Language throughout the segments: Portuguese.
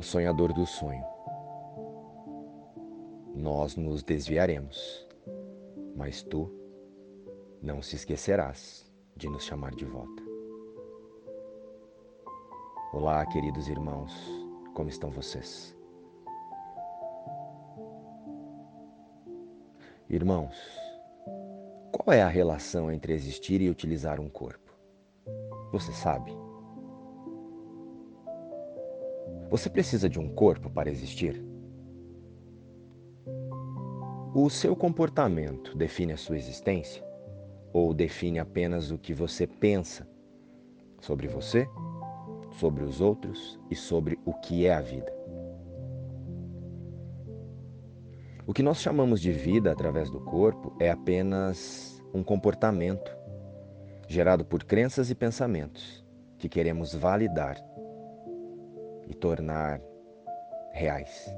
o sonhador do sonho. Nós nos desviaremos, mas tu não se esquecerás de nos chamar de volta. Olá, queridos irmãos, como estão vocês? Irmãos, qual é a relação entre existir e utilizar um corpo? Você sabe? Você precisa de um corpo para existir? O seu comportamento define a sua existência? Ou define apenas o que você pensa sobre você, sobre os outros e sobre o que é a vida? O que nós chamamos de vida através do corpo é apenas um comportamento gerado por crenças e pensamentos que queremos validar e tornar reais.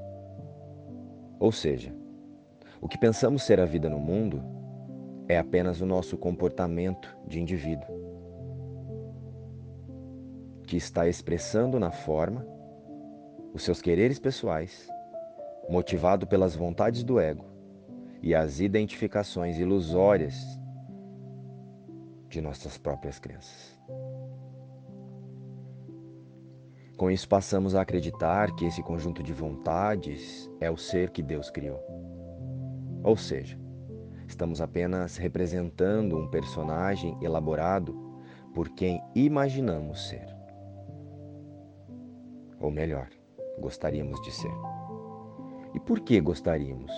Ou seja, o que pensamos ser a vida no mundo é apenas o nosso comportamento de indivíduo, que está expressando na forma os seus quereres pessoais motivado pelas vontades do ego e as identificações ilusórias de nossas próprias crenças. Com isso, passamos a acreditar que esse conjunto de vontades é o ser que Deus criou. Ou seja, estamos apenas representando um personagem elaborado por quem imaginamos ser. Ou melhor, gostaríamos de ser. E por que gostaríamos?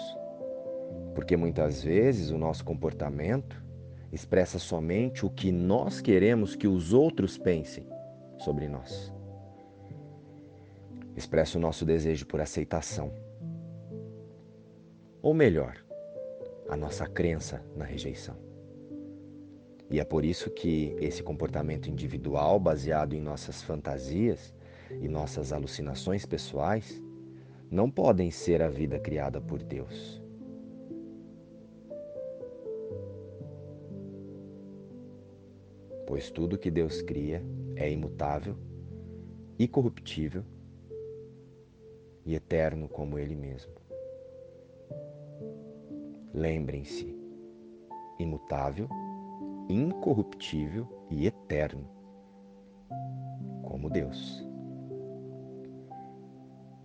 Porque muitas vezes o nosso comportamento expressa somente o que nós queremos que os outros pensem sobre nós. Expressa o nosso desejo por aceitação. Ou melhor, a nossa crença na rejeição. E é por isso que esse comportamento individual, baseado em nossas fantasias e nossas alucinações pessoais, não podem ser a vida criada por Deus. Pois tudo que Deus cria é imutável, incorruptível e eterno como Ele mesmo. Lembrem-se, imutável, incorruptível e eterno, como Deus.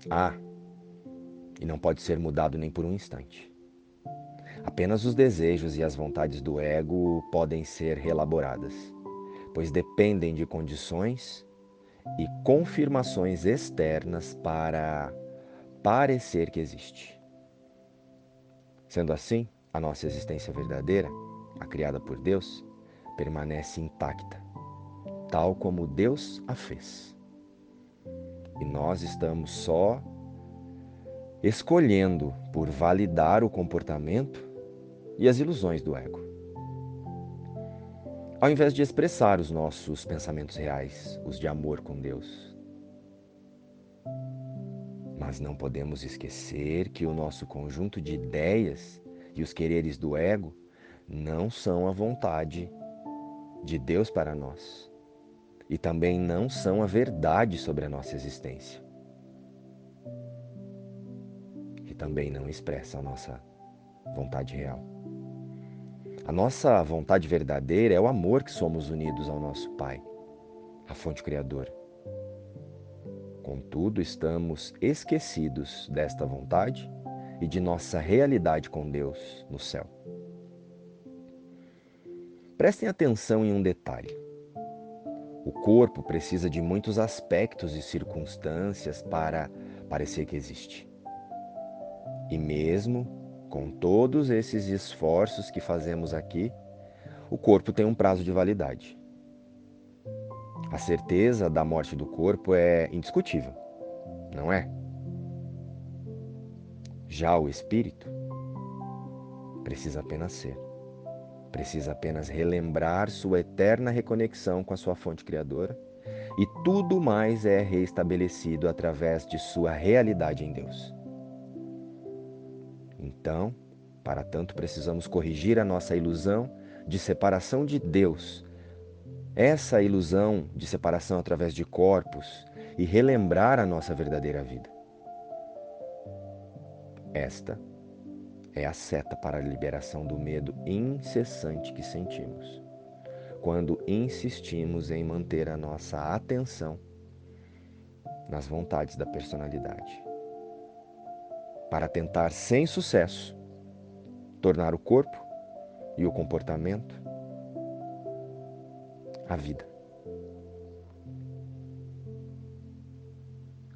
Ah, e não pode ser mudado nem por um instante. Apenas os desejos e as vontades do ego podem ser reelaboradas, pois dependem de condições e confirmações externas para parecer que existe. Sendo assim, a nossa existência verdadeira, a criada por Deus, permanece intacta, tal como Deus a fez. E nós estamos só escolhendo por validar o comportamento e as ilusões do ego. Ao invés de expressar os nossos pensamentos reais, os de amor com Deus. Mas não podemos esquecer que o nosso conjunto de ideias e os quereres do ego não são a vontade de Deus para nós e também não são a verdade sobre a nossa existência. também não expressa a nossa vontade real. A nossa vontade verdadeira é o amor que somos unidos ao nosso Pai, a fonte criadora. Contudo, estamos esquecidos desta vontade e de nossa realidade com Deus no céu. Prestem atenção em um detalhe. O corpo precisa de muitos aspectos e circunstâncias para parecer que existe. E mesmo com todos esses esforços que fazemos aqui, o corpo tem um prazo de validade. A certeza da morte do corpo é indiscutível, não é? Já o espírito precisa apenas ser. Precisa apenas relembrar sua eterna reconexão com a sua fonte criadora e tudo mais é reestabelecido através de sua realidade em Deus. Então, para tanto, precisamos corrigir a nossa ilusão de separação de Deus. Essa ilusão de separação através de corpos e relembrar a nossa verdadeira vida. Esta é a seta para a liberação do medo incessante que sentimos, quando insistimos em manter a nossa atenção nas vontades da personalidade, para tentar, sem sucesso, tornar o corpo e o comportamento a vida.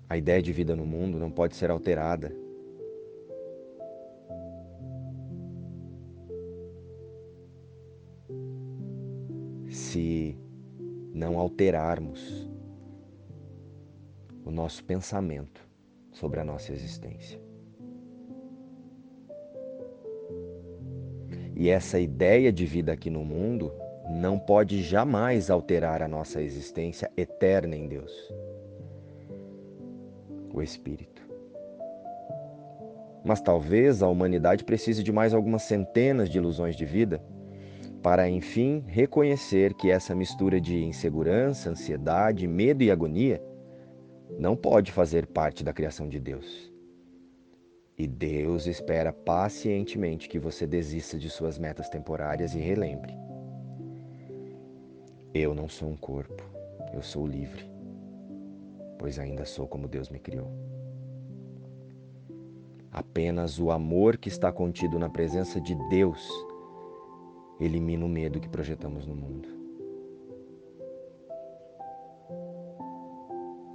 A ideia de vida no mundo não pode ser alterada se não alterarmos o nosso pensamento sobre a nossa existência. E essa ideia de vida aqui no mundo não pode jamais alterar a nossa existência eterna em Deus. O Espírito. Mas talvez a humanidade precise de mais algumas centenas de ilusões de vida para enfim reconhecer que essa mistura de insegurança, ansiedade, medo e agonia não pode fazer parte da criação de Deus. E Deus espera pacientemente que você desista de suas metas temporárias e relembre: Eu não sou um corpo, eu sou livre, pois ainda sou como Deus me criou. Apenas o amor que está contido na presença de Deus elimina o medo que projetamos no mundo.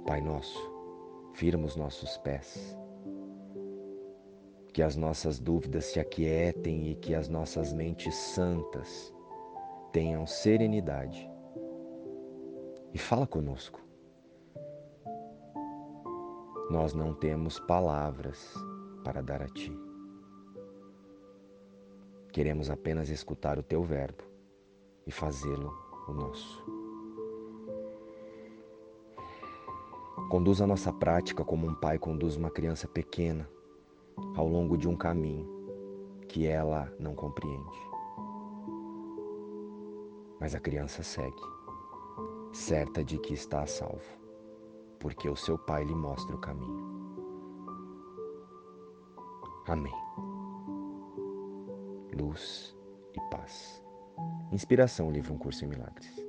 Pai nosso, firma os nossos pés, que as nossas dúvidas se aquietem e que as nossas mentes santas tenham serenidade. E fala conosco. Nós não temos palavras para dar a Ti. Queremos apenas escutar o teu verbo e fazê-lo o nosso. Conduz a nossa prática como um pai conduz uma criança pequena ao longo de um caminho que ela não compreende. Mas a criança segue, certa de que está a salvo, porque o seu pai lhe mostra o caminho. Amém luz e paz. Inspiração, livro Um Curso em Milagres.